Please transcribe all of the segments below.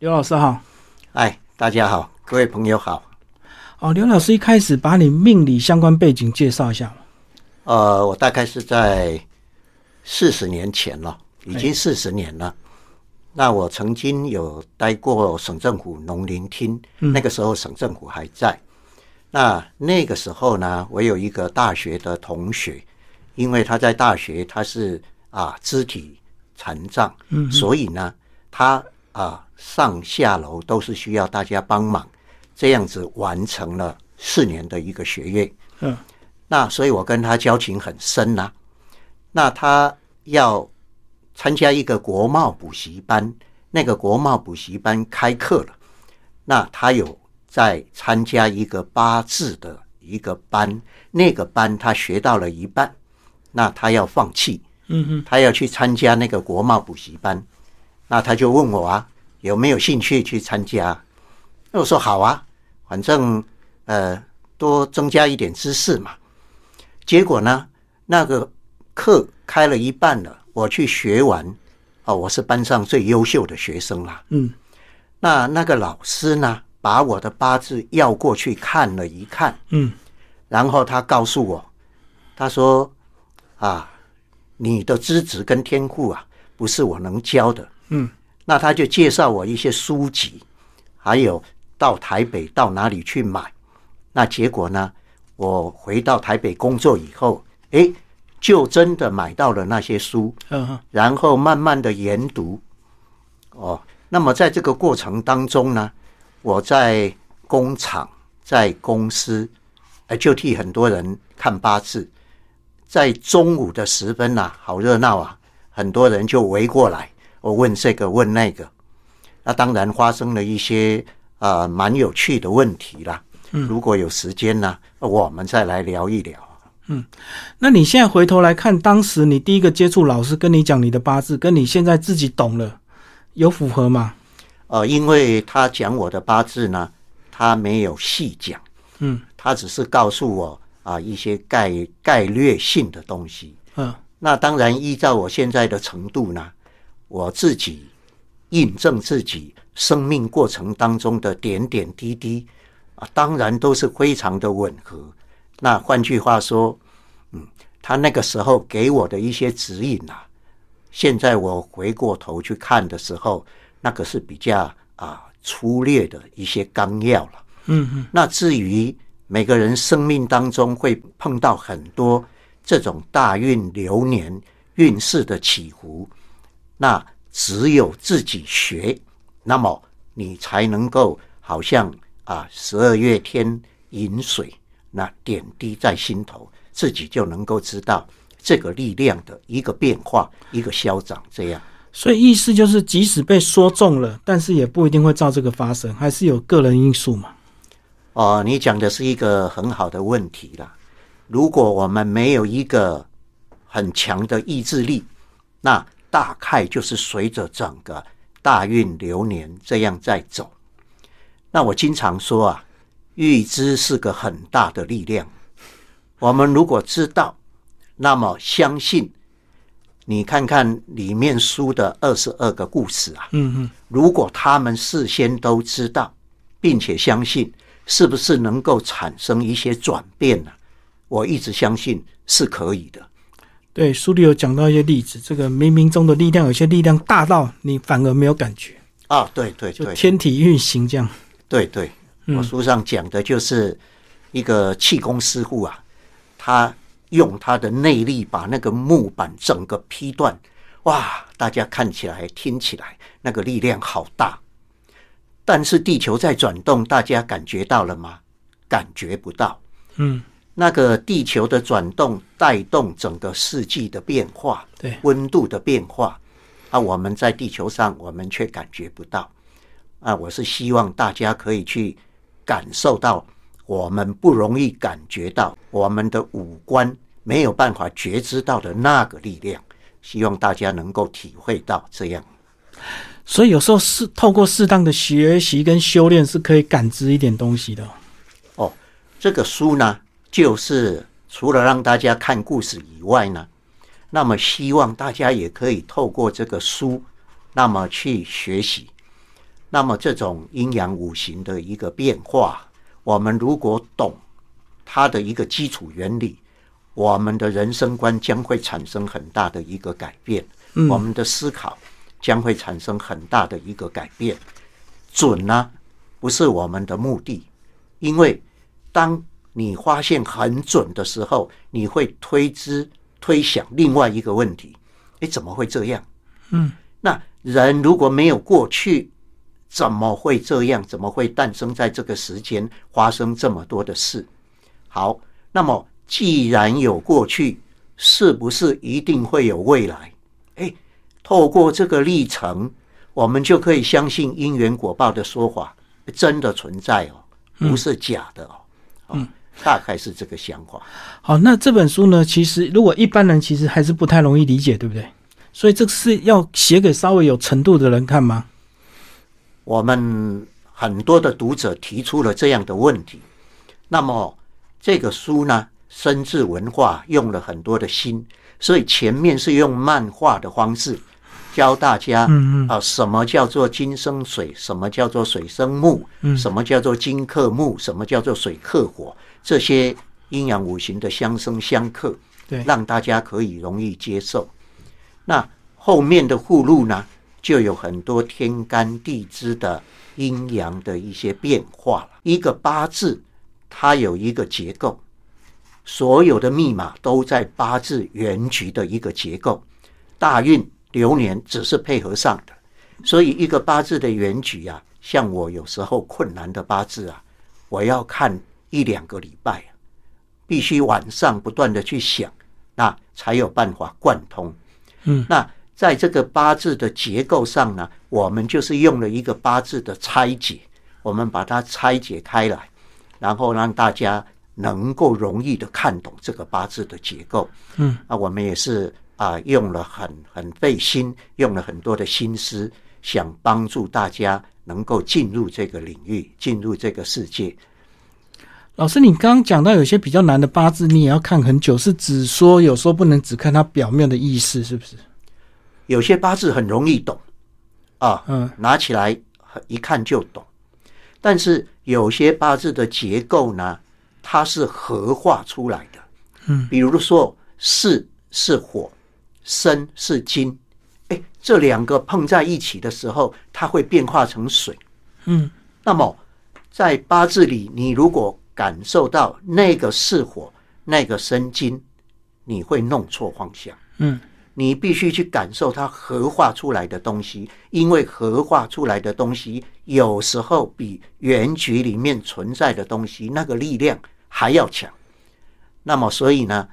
刘老师好，哎，大家好，各位朋友好。哦，刘老师一开始把你命理相关背景介绍一下。呃，我大概是在四十年前了，已经四十年了。那我曾经有待过省政府农林厅，那个时候省政府还在。那那个时候呢，我有一个大学的同学，因为他在大学他是啊肢体残障，嗯，所以呢，他啊上下楼都是需要大家帮忙，这样子完成了四年的一个学业，嗯，那所以我跟他交情很深呐。那他要。参加一个国贸补习班，那个国贸补习班开课了，那他有在参加一个八字的一个班，那个班他学到了一半，那他要放弃，嗯哼，他要去参加那个国贸补习班，那他就问我啊，有没有兴趣去参加？那我说好啊，反正呃多增加一点知识嘛。结果呢，那个课开了一半了。我去学完，哦，我是班上最优秀的学生啦。嗯，那那个老师呢，把我的八字要过去看了一看，嗯，然后他告诉我，他说：“啊，你的资质跟天赋啊，不是我能教的。”嗯，那他就介绍我一些书籍，还有到台北到哪里去买。那结果呢，我回到台北工作以后，诶。就真的买到了那些书，然后慢慢的研读。哦，那么在这个过程当中呢，我在工厂、在公司，哎，就替很多人看八字。在中午的时分呐，好热闹啊，很多人就围过来，我问这个问那个。那当然发生了一些啊蛮有趣的问题啦。嗯如果有时间呢，我们再来聊一聊。嗯，那你现在回头来看，当时你第一个接触老师跟你讲你的八字，跟你现在自己懂了，有符合吗？呃，因为他讲我的八字呢，他没有细讲，嗯，他只是告诉我啊一些概概略性的东西，嗯，那当然依照我现在的程度呢，我自己印证自己生命过程当中的点点滴滴啊，当然都是非常的吻合。那换句话说，嗯，他那个时候给我的一些指引啊，现在我回过头去看的时候，那个是比较啊粗略的一些纲要了。嗯嗯。那至于每个人生命当中会碰到很多这种大运流年运势的起伏，那只有自己学，那么你才能够好像啊十二月天饮水。那点滴在心头，自己就能够知道这个力量的一个变化，一个消长。这样，所以意思就是，即使被说中了，但是也不一定会照这个发生，还是有个人因素嘛。哦，你讲的是一个很好的问题啦。如果我们没有一个很强的意志力，那大概就是随着整个大运流年这样在走。那我经常说啊。预知是个很大的力量。我们如果知道，那么相信，你看看里面书的二十二个故事啊，嗯嗯，如果他们事先都知道，并且相信，是不是能够产生一些转变呢？我一直相信是可以的。对，书里有讲到一些例子，这个冥冥中的力量，有些力量大到你反而没有感觉啊。对对，就天体运行这样。对对。我书上讲的就是一个气功师傅啊，他用他的内力把那个木板整个劈断，哇！大家看起来、听起来那个力量好大，但是地球在转动，大家感觉到了吗？感觉不到。嗯，那个地球的转动带动整个世纪的变化，对温度的变化，啊，我们在地球上我们却感觉不到。啊，我是希望大家可以去。感受到我们不容易感觉到，我们的五官没有办法觉知到的那个力量，希望大家能够体会到这样。所以有时候是透过适当的学习跟修炼，是可以感知一点东西的。哦，这个书呢，就是除了让大家看故事以外呢，那么希望大家也可以透过这个书，那么去学习。那么这种阴阳五行的一个变化，我们如果懂它的一个基础原理，我们的人生观将会产生很大的一个改变，我们的思考将会产生很大的一个改变。准呢，不是我们的目的，因为当你发现很准的时候，你会推知推想另外一个问题：哎，怎么会这样？嗯，那人如果没有过去，怎么会这样？怎么会诞生在这个时间发生这么多的事？好，那么既然有过去，是不是一定会有未来？哎，透过这个历程。我们就可以相信因缘果报的说法真的存在哦，不是假的哦。嗯，大概是这个想法。好，那这本书呢？其实如果一般人其实还是不太容易理解，对不对？所以这是要写给稍微有程度的人看吗？我们很多的读者提出了这样的问题。那么这个书呢，深智文化用了很多的心，所以前面是用漫画的方式。教大家，啊，什么叫做金生水？什么叫做水生木？什么叫做金克木？什么叫做水克火？这些阴阳五行的相生相克，对，让大家可以容易接受。那后面的附录呢，就有很多天干地支的阴阳的一些变化了。一个八字，它有一个结构，所有的密码都在八字原局的一个结构，大运。流年只是配合上的，所以一个八字的原局啊，像我有时候困难的八字啊，我要看一两个礼拜啊，必须晚上不断的去想，那才有办法贯通。嗯，那在这个八字的结构上呢，我们就是用了一个八字的拆解，我们把它拆解开来，然后让大家能够容易的看懂这个八字的结构。嗯，啊我们也是。啊，用了很很费心，用了很多的心思，想帮助大家能够进入这个领域，进入这个世界。老师，你刚刚讲到有些比较难的八字，你也要看很久，是只说有时候不能只看它表面的意思，是不是？有些八字很容易懂啊，嗯，拿起来一看就懂。但是有些八字的结构呢，它是合化出来的，嗯，比如说巳是火。生是金，哎，这两个碰在一起的时候，它会变化成水。嗯，那么在八字里，你如果感受到那个是火，那个生金，你会弄错方向。嗯，你必须去感受它合化出来的东西，因为合化出来的东西有时候比原局里面存在的东西那个力量还要强。那么，所以呢，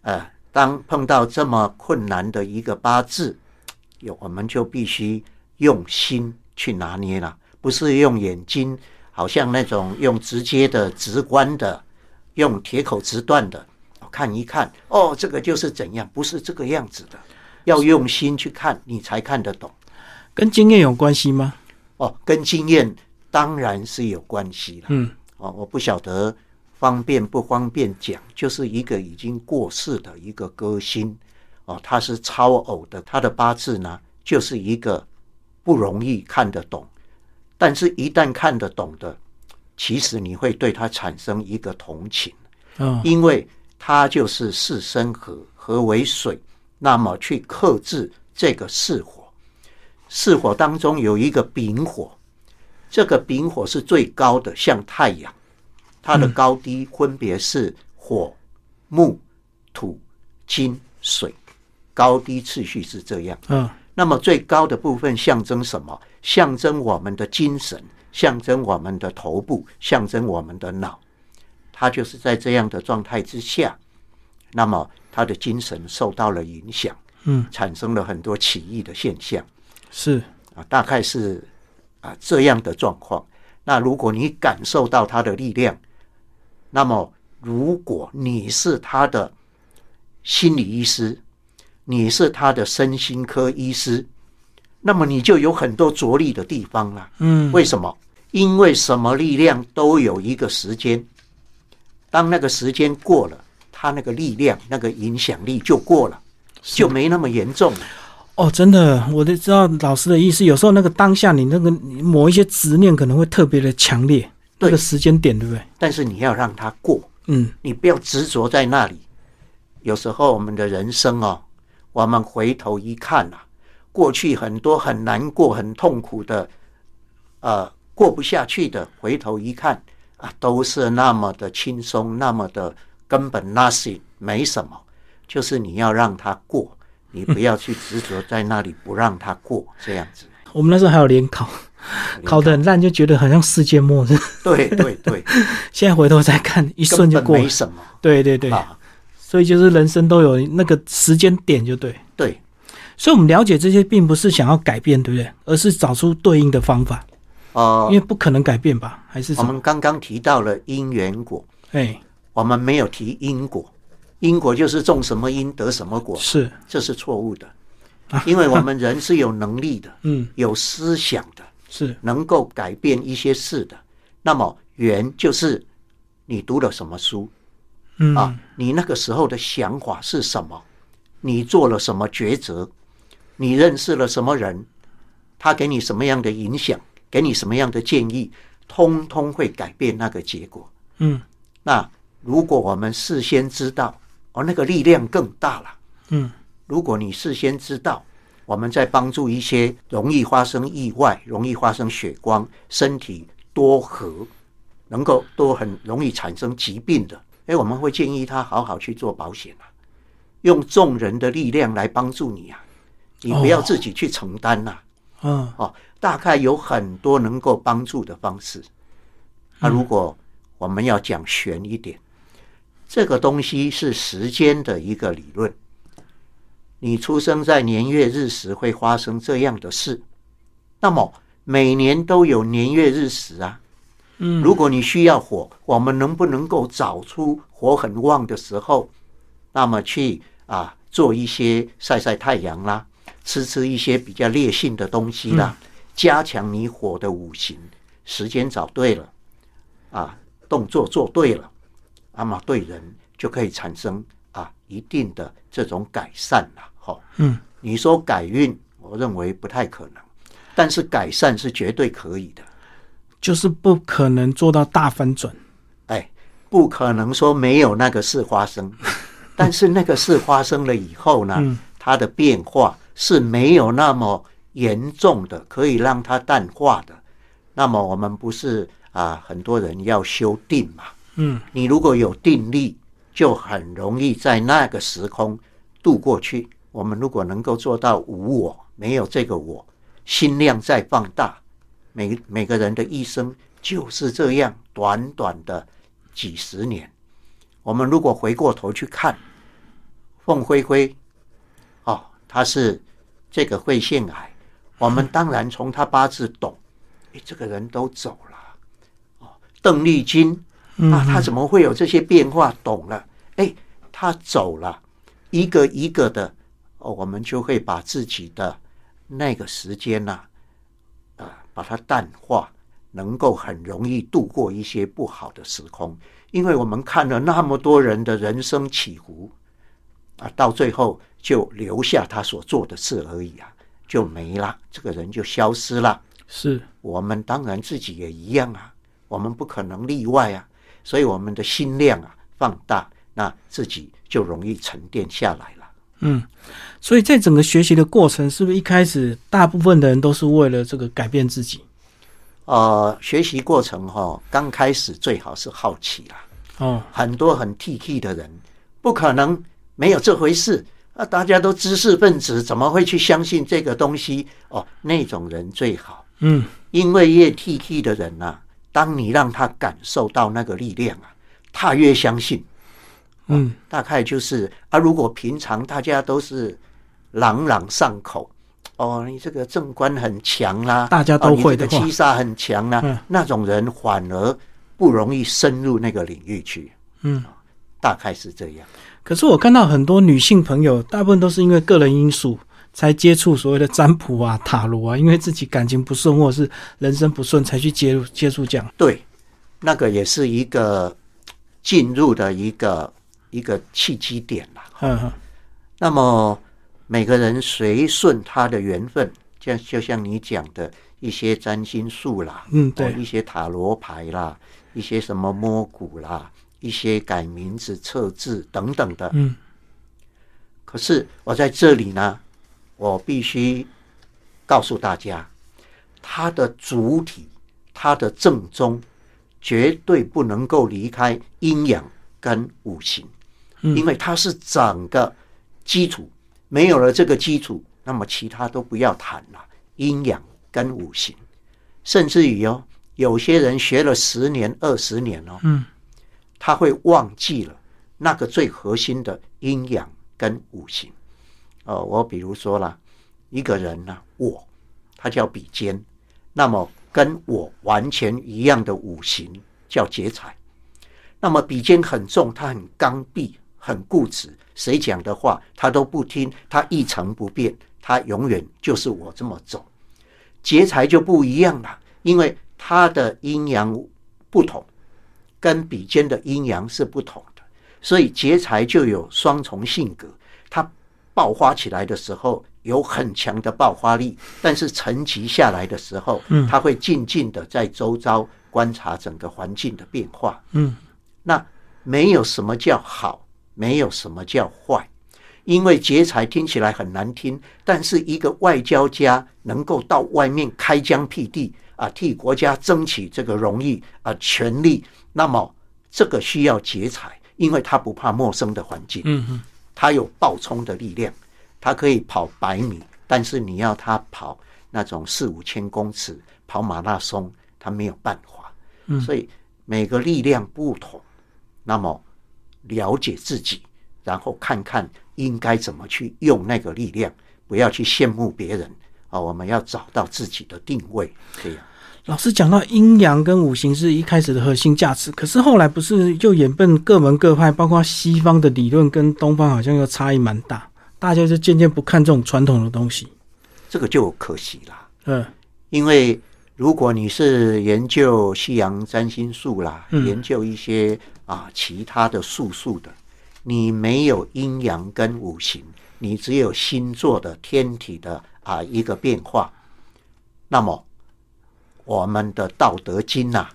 呃。当碰到这么困难的一个八字，有我们就必须用心去拿捏了，不是用眼睛，好像那种用直接的、直观的，用铁口直断的看一看，哦，这个就是怎样，不是这个样子的，要用心去看，你才看得懂。跟经验有关系吗？哦，跟经验当然是有关系了。嗯，哦，我不晓得。方便不方便讲？就是一个已经过世的一个歌星哦，他是超偶的，他的八字呢，就是一个不容易看得懂，但是一旦看得懂的，其实你会对他产生一个同情，嗯，因为他就是四生河，河为水，那么去克制这个四火，四火当中有一个丙火，这个丙火是最高的，像太阳。它的高低分别是火、木、土、金、水，高低次序是这样。嗯，那么最高的部分象征什么？象征我们的精神，象征我们的头部，象征我们的脑。他就是在这样的状态之下，那么他的精神受到了影响，嗯，产生了很多奇异的现象。是啊，大概是啊这样的状况。那如果你感受到他的力量，那么，如果你是他的心理医师，你是他的身心科医师，那么你就有很多着力的地方了。嗯，为什么？因为什么力量都有一个时间，当那个时间过了，他那个力量、那个影响力就过了，就没那么严重了。哦，真的，我都知道老师的意思。有时候那个当下，你那个某一些执念可能会特别的强烈，那对个时间点，对不对？但是你要让它过，嗯你不要执着在那里。有时候我们的人生哦，我们回头一看啊，过去很多很难过、很痛苦的，呃，过不下去的，回头一看啊，都是那么的轻松，那么的根本 nothing 没什么，就是你要让它过，你不要去执着在那里不让它过，这样子。我们那时候还有联考，考得很烂，就觉得好像世界末日。对对对，现在回头再看，一瞬就过了没。什么对对对，啊，所以就是人生都有那个时间点，就对。对。所以，我们了解这些，并不是想要改变，对不对？而是找出对应的方法，呃因为，不可能改变吧？还是？我们刚刚提到了因缘果，哎，我们没有提因果，因果就是种什么因得什么果，是，这是错误的。因为我们人是有能力的，嗯，有思想的，是，能够改变一些事的。那么缘就是你读了什么书嗯，啊？你那个时候的想法是什么？你做了什么抉择？你认识了什么人？他给你什么样的影响？给你什么样的建议？通通会改变那个结果。嗯那如果我们事先知道，哦，那个力量更大了。嗯如果你事先知道，我们在帮助一些容易发生意外、容易发生血光、身体多核，能够都很容易产生疾病的，哎，我们会建议他好好去做保险啊，用众人的力量来帮助你啊，你不要自己去承担呐、嗯哦，大概有很多能够帮助的方式。那如果我们要讲玄一点，这个东西是时间的一个理论。你出生在年月日时会发生这样的事，那么每年都有年月日时啊。嗯，如果你需要火，我们能不能够找出火很旺的时候，那么去啊做一些晒晒太阳啦，吃吃一些比较烈性的东西啦，加强你火的五行。时间找对了，啊，动作做对了，那么对人就可以产生啊一定的这种改善了。哈、嗯，你说改运，我认为不太可能，但是改善是绝对可以的。就是不可能做到大翻转。哎，不可能说没有那个事发生，但是那个事发生了以后呢，嗯它的变化是没有那么严重的，可以让它淡化的。那么我们不是啊，很多人要修定嘛？嗯你如果有定力，就很容易在那个时空度过去。我们如果能够做到无我，没有这个我，心量再放大，每每个人的一生就是这样，短短的几十年。我们如果回过头去看，凤辉辉，哦，他是这个肺腺癌，我们当然从他八字懂，哎，这个人都走了。哦，邓丽君嗯啊，他怎么会有这些变化？懂了，哎，他走了，一个一个的，哦，我们就会把自己的那个时间呐、啊，把它淡化，能够很容易度过一些不好的时空，因为我们看了那么多人的人生起伏，啊，到最后就留下他所做的事而已啊，就没了，这个人就消失了。是，我们当然自己也一样啊，我们不可能例外啊，所以我们的心量啊放大，那自己就容易沉淀下来了。嗯，所以在整个学习的过程，是不是一开始大部分的人都是为了这个改变自己？呃，学习过程哈、刚开始最好是好奇啦，哦，很多很 T T 的人，不可能没有这回事啊！大家都知识分子，怎么会去相信这个东西？哦，那种人最好，嗯因为越 T T 的人呐、当你让他感受到那个力量啊，他越相信。嗯大概就是啊，如果平常大家都是朗朗上口，哦，你这个正官很强啦、大家都会哦、的七杀很强啦、嗯那种人反而不容易深入那个领域去，嗯。大概是这样。可是我看到很多女性朋友，大部分都是因为个人因素才接触所谓的占卜啊、塔罗啊，因为自己感情不顺或者是人生不顺才去接接触这样。对，那个也是一个进入的一个一个契机点啦。嗯嗯那么每个人随顺他的缘分，像就像你讲的一些占星术啦，嗯对哦一些塔罗牌啦，一些什么摸骨啦，一些改名字、测字等等的。嗯可是我在这里呢，我必须告诉大家，它的主体、它的正宗，绝对不能够离开阴阳跟五行，嗯因为它是整个基础。没有了这个基础，那么其他都不要谈了。阴阳跟五行，甚至于哦，有些人学了十年、二十年哦，嗯他会忘记了那个最核心的阴阳跟五行。哦，我比如说啦，一个人呢、我他叫比肩，那么跟我完全一样的五行叫劫财。那么比肩很重，他很刚愎，很固执，谁讲的话他都不听，他一成不变，他永远就是我这么走。劫财就不一样了，因为他的阴阳不同，跟比肩的阴阳是不同的，所以劫财就有双重性格。他爆发起来的时候有很强的爆发力，但是沉积下来的时候，嗯它会静静的在周遭观察整个环境的变化。嗯那没有什么叫好，没有什么叫坏，因为劫财听起来很难听，但是一个外交家能够到外面开疆辟地啊，替国家争取这个荣誉啊权利，那么这个需要劫财，因为他不怕陌生的环境，嗯嗯他有爆冲的力量，他可以跑百米，但是你要他跑那种四五千公尺跑马拉松，他没有办法。嗯。所以每个力量不同，那么了解自己，然后看看应该怎么去用那个力量，不要去羡慕别人啊。我们要找到自己的定位，这样。老师讲到阴阳跟五行是一开始的核心价值，可是后来不是又演变各门各派，包括西方的理论跟东方好像又差异蛮大，大家就渐渐不看这种传统的东西。这个就可惜啦。嗯因为如果你是研究西洋占星术啦，嗯研究一些啊其他的素数的，你没有阴阳跟五行，你只有星座的天体的啊一个变化，那么我们的《道德经》呐，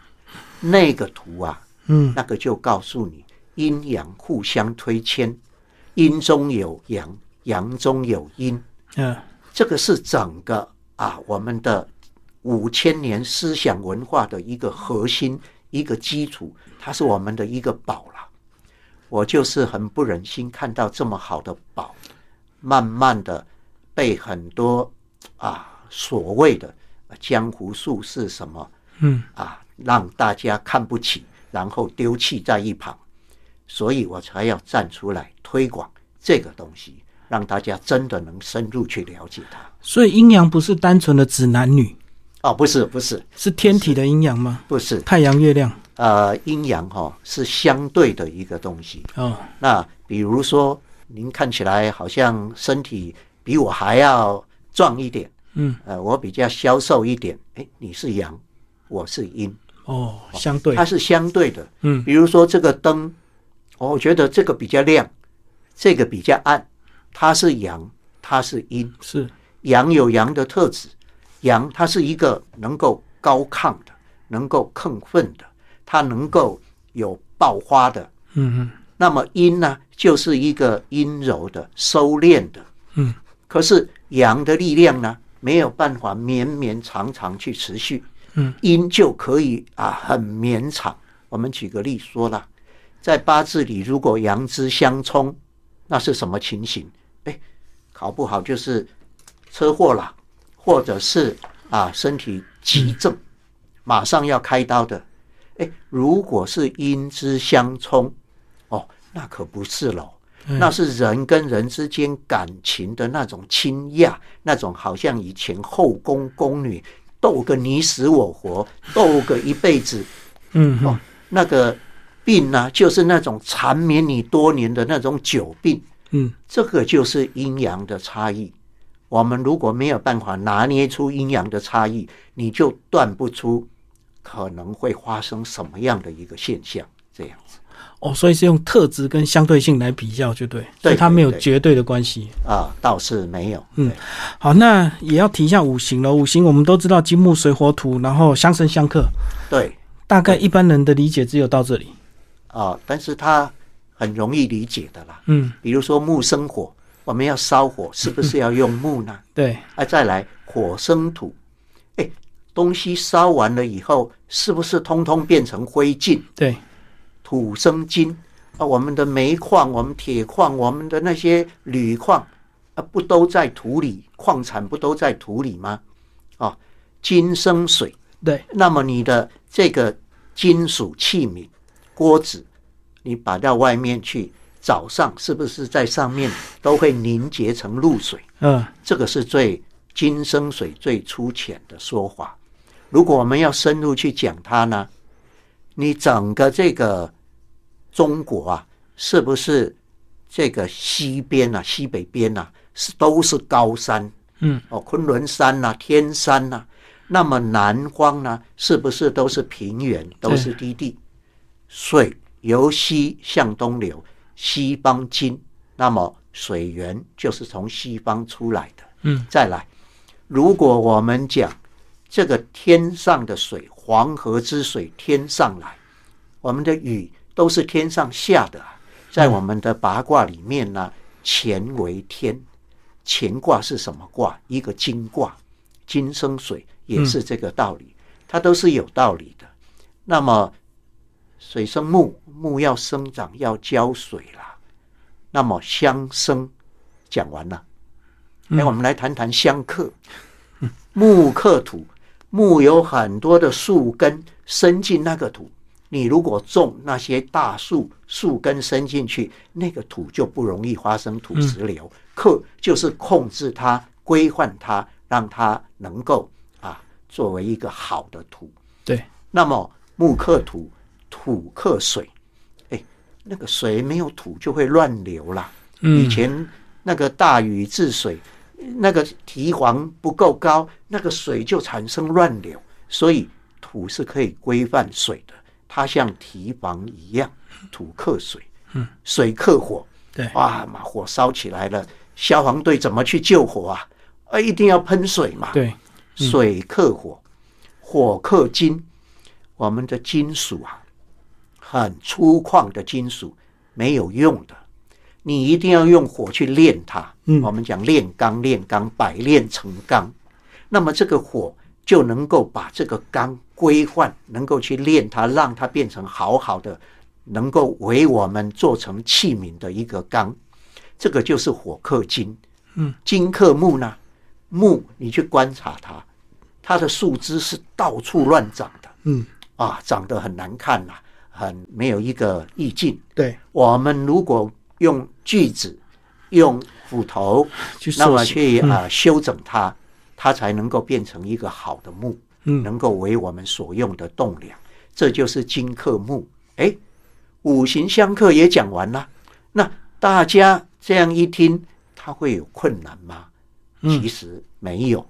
那个图啊，嗯。那个就告诉你阴阳互相推迁，阴中有阳，阳中有阴。嗯。这个是整个啊我们的五千年思想文化的一个核心、一个基础，它是我们的一个宝了。我就是很不忍心看到这么好的宝，慢慢的被很多啊所谓的呃江湖术士什么嗯啊让大家看不起，然后丢弃在一旁，所以我才要站出来推广这个东西，让大家真的能深入去了解它。所以阴阳不是单纯的指男女，哦，不是，不是，是天体的阴阳吗？不是，太阳、月亮。呃，阴阳哈、是相对的一个东西。哦，那比如说，您看起来好像身体比我还要壮一点，嗯，呃，我比较消瘦一点，哎，你是阳，我是阴，哦，相对。它，是相对的。嗯。比如说这个灯，哦我觉得这个比较亮，这个比较暗，它是阳，它是阴。是，阳有阳的特质，阳它是一个能够高亢的，能够亢奋的，它能够有爆发的。嗯嗯那么阴呢，就是一个阴柔的、收敛的。嗯，可是阳的力量呢，没有办法绵绵长长去持续。嗯，阴就可以啊，很绵长。我们举个例说了，在八字里，如果阳之相冲，那是什么情形？哎，考不好就是车祸啦，或者是啊身体急症，马上要开刀的。哎，如果是阴之相冲，哦，那可不是喽。嗯那是人跟人之间感情的那种亲亚，那种好像以前后宫宫女斗个你死我活，斗个一辈子，嗯哦，那个病呢、就是那种缠绵你多年的那种久病，嗯这个就是阴阳的差异。我们如果没有办法拿捏出阴阳的差异，你就断不出可能会发生什么样的一个现象。这样子，哦，所以是用特质跟相对性来比较，就对，所以它没有绝对的关系啊，倒是没有。嗯，好，那也要提一下五行了。五行我们都知道金木水火土，然后相生相克。对，大概一般人的理解只有到这里啊，但是它很容易理解的啦。嗯，比如说木生火，我们要烧火，是不是要用 木呢？对，啊，再来火生土，哎，东西烧完了以后，是不是通通变成灰烬？对。土生金啊，我们的煤矿、我们铁矿、我们的那些铝矿啊，不都在土里？矿产不都在土里吗？啊，金生水，对。那么你的这个金属器皿、锅子，你摆到外面去，早上是不是在上面都会凝结成露水？嗯，这个是最金生水最粗浅的说法。如果我们要深入去讲它呢，你整个这个。中国啊，是不是这个西边啊、西北边啊，是都是高山？嗯，哦，昆仑山呐、天山呐。那么南方呢，是不是都是平原，都是低地？水由西向东流，西方金，那么水源就是从西方出来的。嗯，再来，如果我们讲这个天上的水，黄河之水天上来，我们的雨。都是天上下的，在我们的八卦里面呢，乾为天，乾卦是什么卦？一个金卦，金生水，也是这个道理，它都是有道理的。那么水生木，木要生长要浇水啦。那么相生讲完了，哎，我们来谈谈相克。木克土，木有很多的树根伸进那个土。你如果种那些大树，树根伸进去，那个土就不容易发生土石流。克就是控制它、规范它，让它能够啊作为一个好的土。对。那么木克土，土克水，哎，那个水没有土就会乱流啦。以前那个大禹治水，那个堤防不够高，那个水就产生乱流。所以土是可以规范水的。它像堤防一样，土克水，嗯，水克火，对，哇，嘛火烧起来了，消防队怎么去救火啊？啊，一定要喷水嘛，对，水克火，火克金，我们的金属啊，很粗犷的金属没有用的，你一定要用火去炼它，嗯，我们讲炼钢，炼钢，百炼成钢，那么这个火就能够把这个钢。规范能够去炼它，让它变成好好的，能够为我们做成器皿的一个钢，这个就是火克金。嗯，金克木呢？木你去观察它，它的树枝是到处乱长的。嗯，啊，长得很难看呐，很没有一个意境。对，我们如果用锯子、用斧头，那么去啊修整它，它才能够变成一个好的木。嗯，能够为我们所用的栋梁，这就是金克木。哎，五行相克也讲完了。那大家这样一听，他会有困难吗？其实没有，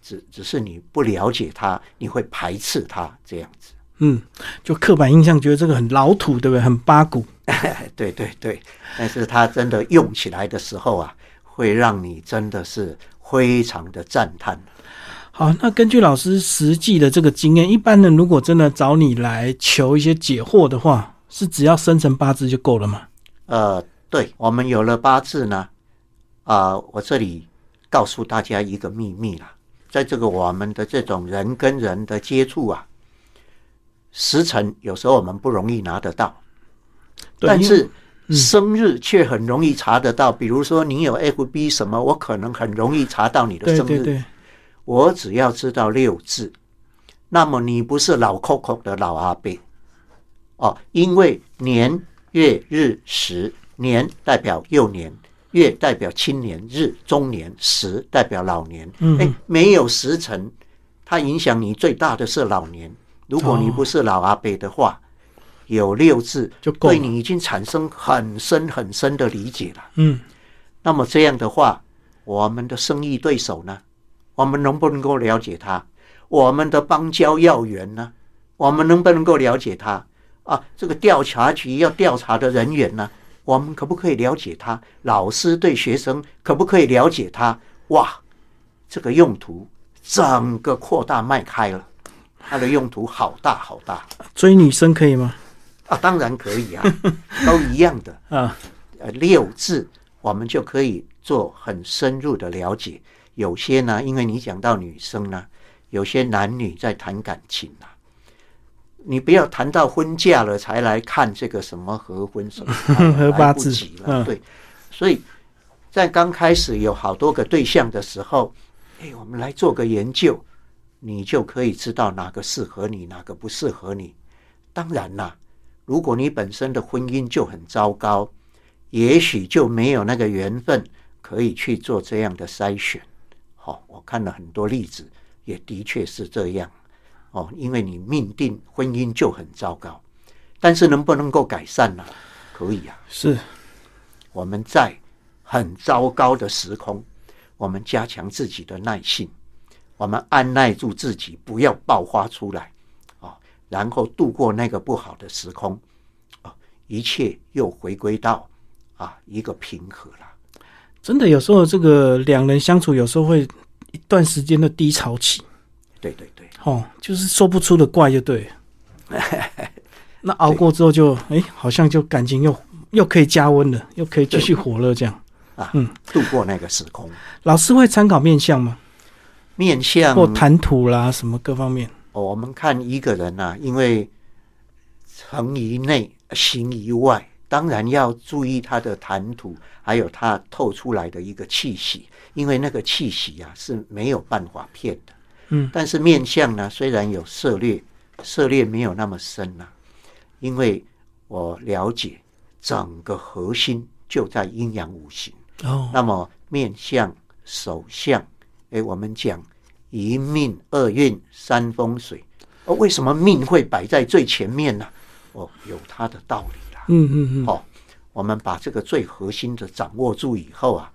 只只是你不了解它，你会排斥它这样子。嗯，就刻板印象觉得这个很老土，对不对？很八股。对对对，但是它真的用起来的时候啊，会让你真的是非常的赞叹。好，那根据老师实际的这个经验，一般人如果真的找你来求一些解惑的话，是只要生成八字就够了吗？呃，对，我们有了八字呢，啊，我这里告诉大家一个秘密啦，在这个我们的这种人跟人的接触啊，时辰有时候我们不容易拿得到，但是生日却很容易查得到。比如说你有 FB 什么，我可能很容易查到你的生日。我只要知道六字，那么你不是老 Coco 的老阿伯哦，因为年月日时，年代表幼年，月代表青年，日中年，时代表老年。哎，没有时辰，它影响你最大的是老年。如果你不是老阿伯的话，有六字就对你已经产生很深很深的理解了。嗯，那么这样的话，我们的生意对手呢？我们能不能够了解他？我们的邦交要员呢？我们能不能够了解他？啊，这个调查局要调查的人员呢，我们可不可以了解他？老师对学生可不可以了解他？哇，这个用途整个扩大迈开了，它的用途好大好大追女生可以吗？啊！当然可以啊，都一样的。啊，呃，六字我们就可以做很深入的了解。有些呢，因为你讲到女生呢，有些男女在谈感情啊，你不要谈到婚嫁了才来看这个什么合婚什么 合八字了。嗯对，所以在刚开始有好多个对象的时候，哎，我们来做个研究，你就可以知道哪个适合你，哪个不适合你。当然啦，如果你本身的婚姻就很糟糕，也许就没有那个缘分可以去做这样的筛选。好、我看了很多例子，也的确是这样。哦，因为你命定婚姻就很糟糕，但是能不能够改善呢、可以啊。是我们在很糟糕的时空，我们加强自己的耐性，我们按耐住自己，不要爆发出来啊、然后度过那个不好的时空啊、一切又回归到啊一个平和了。真的，有时候这个两人相处，有时候会一段时间的低潮期，对对对，哦，就是说不出的怪，就对。那熬过之后就，哎，好像就感情又又可以加温了，又可以继续火热这样。啊，嗯度过那个时空。老师会参考面相吗？面相或谈吐啦，什么各方面？哦我们看一个人呐、因为成于内，行于外，当然要注意他的谈吐，还有他透出来的一个气息，因为那个气息啊是没有办法骗的。嗯，但是面相呢，虽然有涉猎，涉猎没有那么深呐、因为我了解整个核心就在阴阳五行。哦，那么面相、手相，哎，我们讲一命二运三风水，哦，为什么命会摆在最前面呢？哦，有它的道理啦。嗯嗯嗯，哦，我们把这个最核心的掌握住以后啊，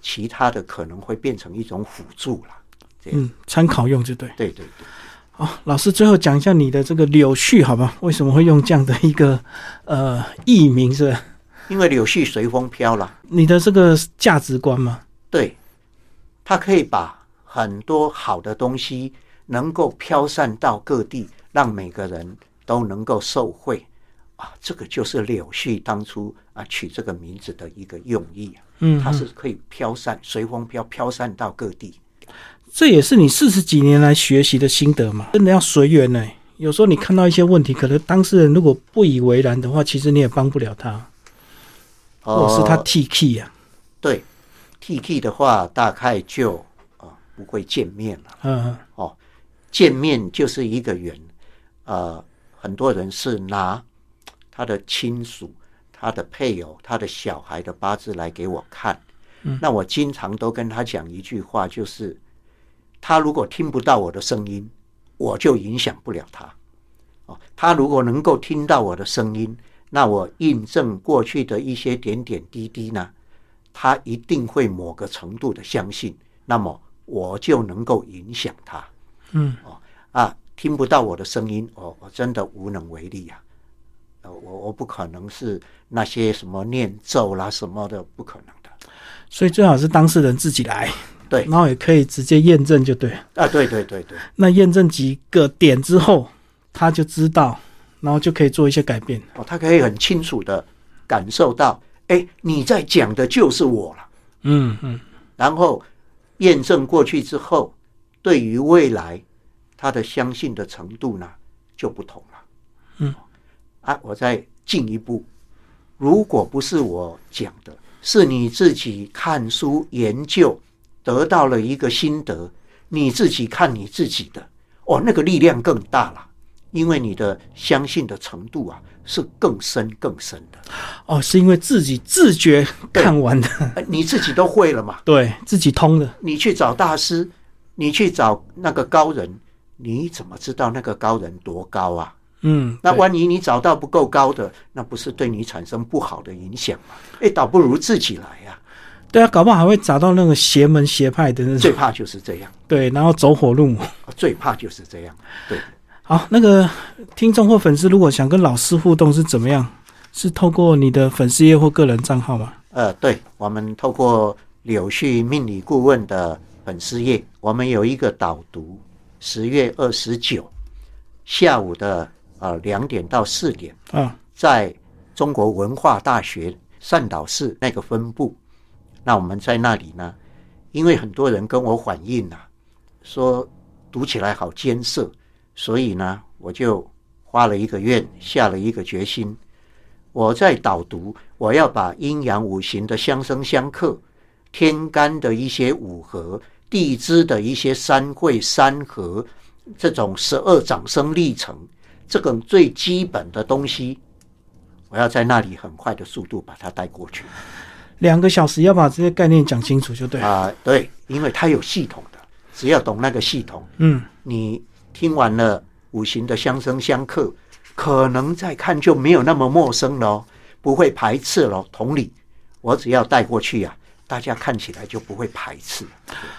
其他的可能会变成一种辅助啦。这样，嗯，参考用就对。对对对。好，老师最后讲一下你的这个柳絮，好吧？为什么会用这样的一个呃艺名是吧？因为柳絮随风飘了，你的这个价值观吗？对，它可以把很多好的东西能够飘散到各地，让每个人都能够受惠啊！这个就是柳絮当初啊取这个名字的一个用意啊，嗯，它是可以飘散，随风飘，飘散到各地。这也是你四十几年来学习的心得嘛？真的要随缘呢。有时候你看到一些问题，可能当事人如果不以为然的话，其实你也帮不了他，或者是他呃 T K 啊，对 T K 的话，大概就啊、不会见面了。嗯哦，见面就是一个缘。呃，很多人是拿他的亲属、他的配偶、他的小孩的八字来给我看。嗯那我经常都跟他讲一句话，就是他如果听不到我的声音，我就影响不了他。哦，他如果能够听到我的声音，那我印证过去的一些点点滴滴呢，他一定会某个程度的相信，那么我就能够影响他。嗯，啊，听不到我的声音，我我真的无能为力呀、呃，我我不可能是那些什么念咒啦什么的，不可能的。所以最好是当事人自己来，对然后也可以直接验证就对。啊，对对对对，那验证几个点之后，他就知道，然后就可以做一些改变。哦，他可以很清楚的感受到，哎，你在讲的就是我了。嗯嗯，然后验证过去之后，对于未来他的相信的程度呢就不同了。嗯，啊，我再进一步，如果不是我讲的，是你自己看书研究得到了一个心得，你自己看你自己的，哦，那个力量更大了，因为你的相信的程度啊是更深更深的，哦，是因为自己自觉看完的，哎 你自己都会了嘛。对自己通的。你去找大师，你去找那个高人，你怎么知道那个高人多高啊？嗯，那万一你找到不够高的，那不是对你产生不好的影响吗？哎，倒不如自己来呀、对啊，搞不好还会找到那个邪门邪派的那种，最怕就是这样，对，然后走火入魔。最怕就是这样。对，好，那个听众或粉丝如果想跟老师互动是怎么样？是透过你的粉丝页或个人账号吗？呃，对，我们透过柳絮命理顾问的粉丝页，我们有一个导读，十月二十九下午的呃两点到四点啊，在中国文化大学善导寺那个分部。那我们在那里呢，因为很多人跟我反映呐，说读起来好艰涩，所以呢，我就花了一个愿，下了一个决心。我在导读，我要把阴阳五行的相生相克、天干的一些五合、地支的一些三会三合，这种十二长生历程，这种最基本的东西，我要在那里很快的速度把它带过去。两个小时要把这些概念讲清楚就对啊，对，因为它有系统的，只要懂那个系统，嗯，你听完了五行的相生相克。可能再看就没有那么陌生了，不会排斥了。同理，我只要带过去呀，大家看起来就不会排斥。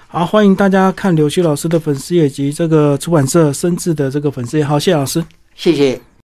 好，欢迎大家看刘旭老师的粉丝页及这个出版社深智的这个粉丝页。好，谢谢老师，谢谢。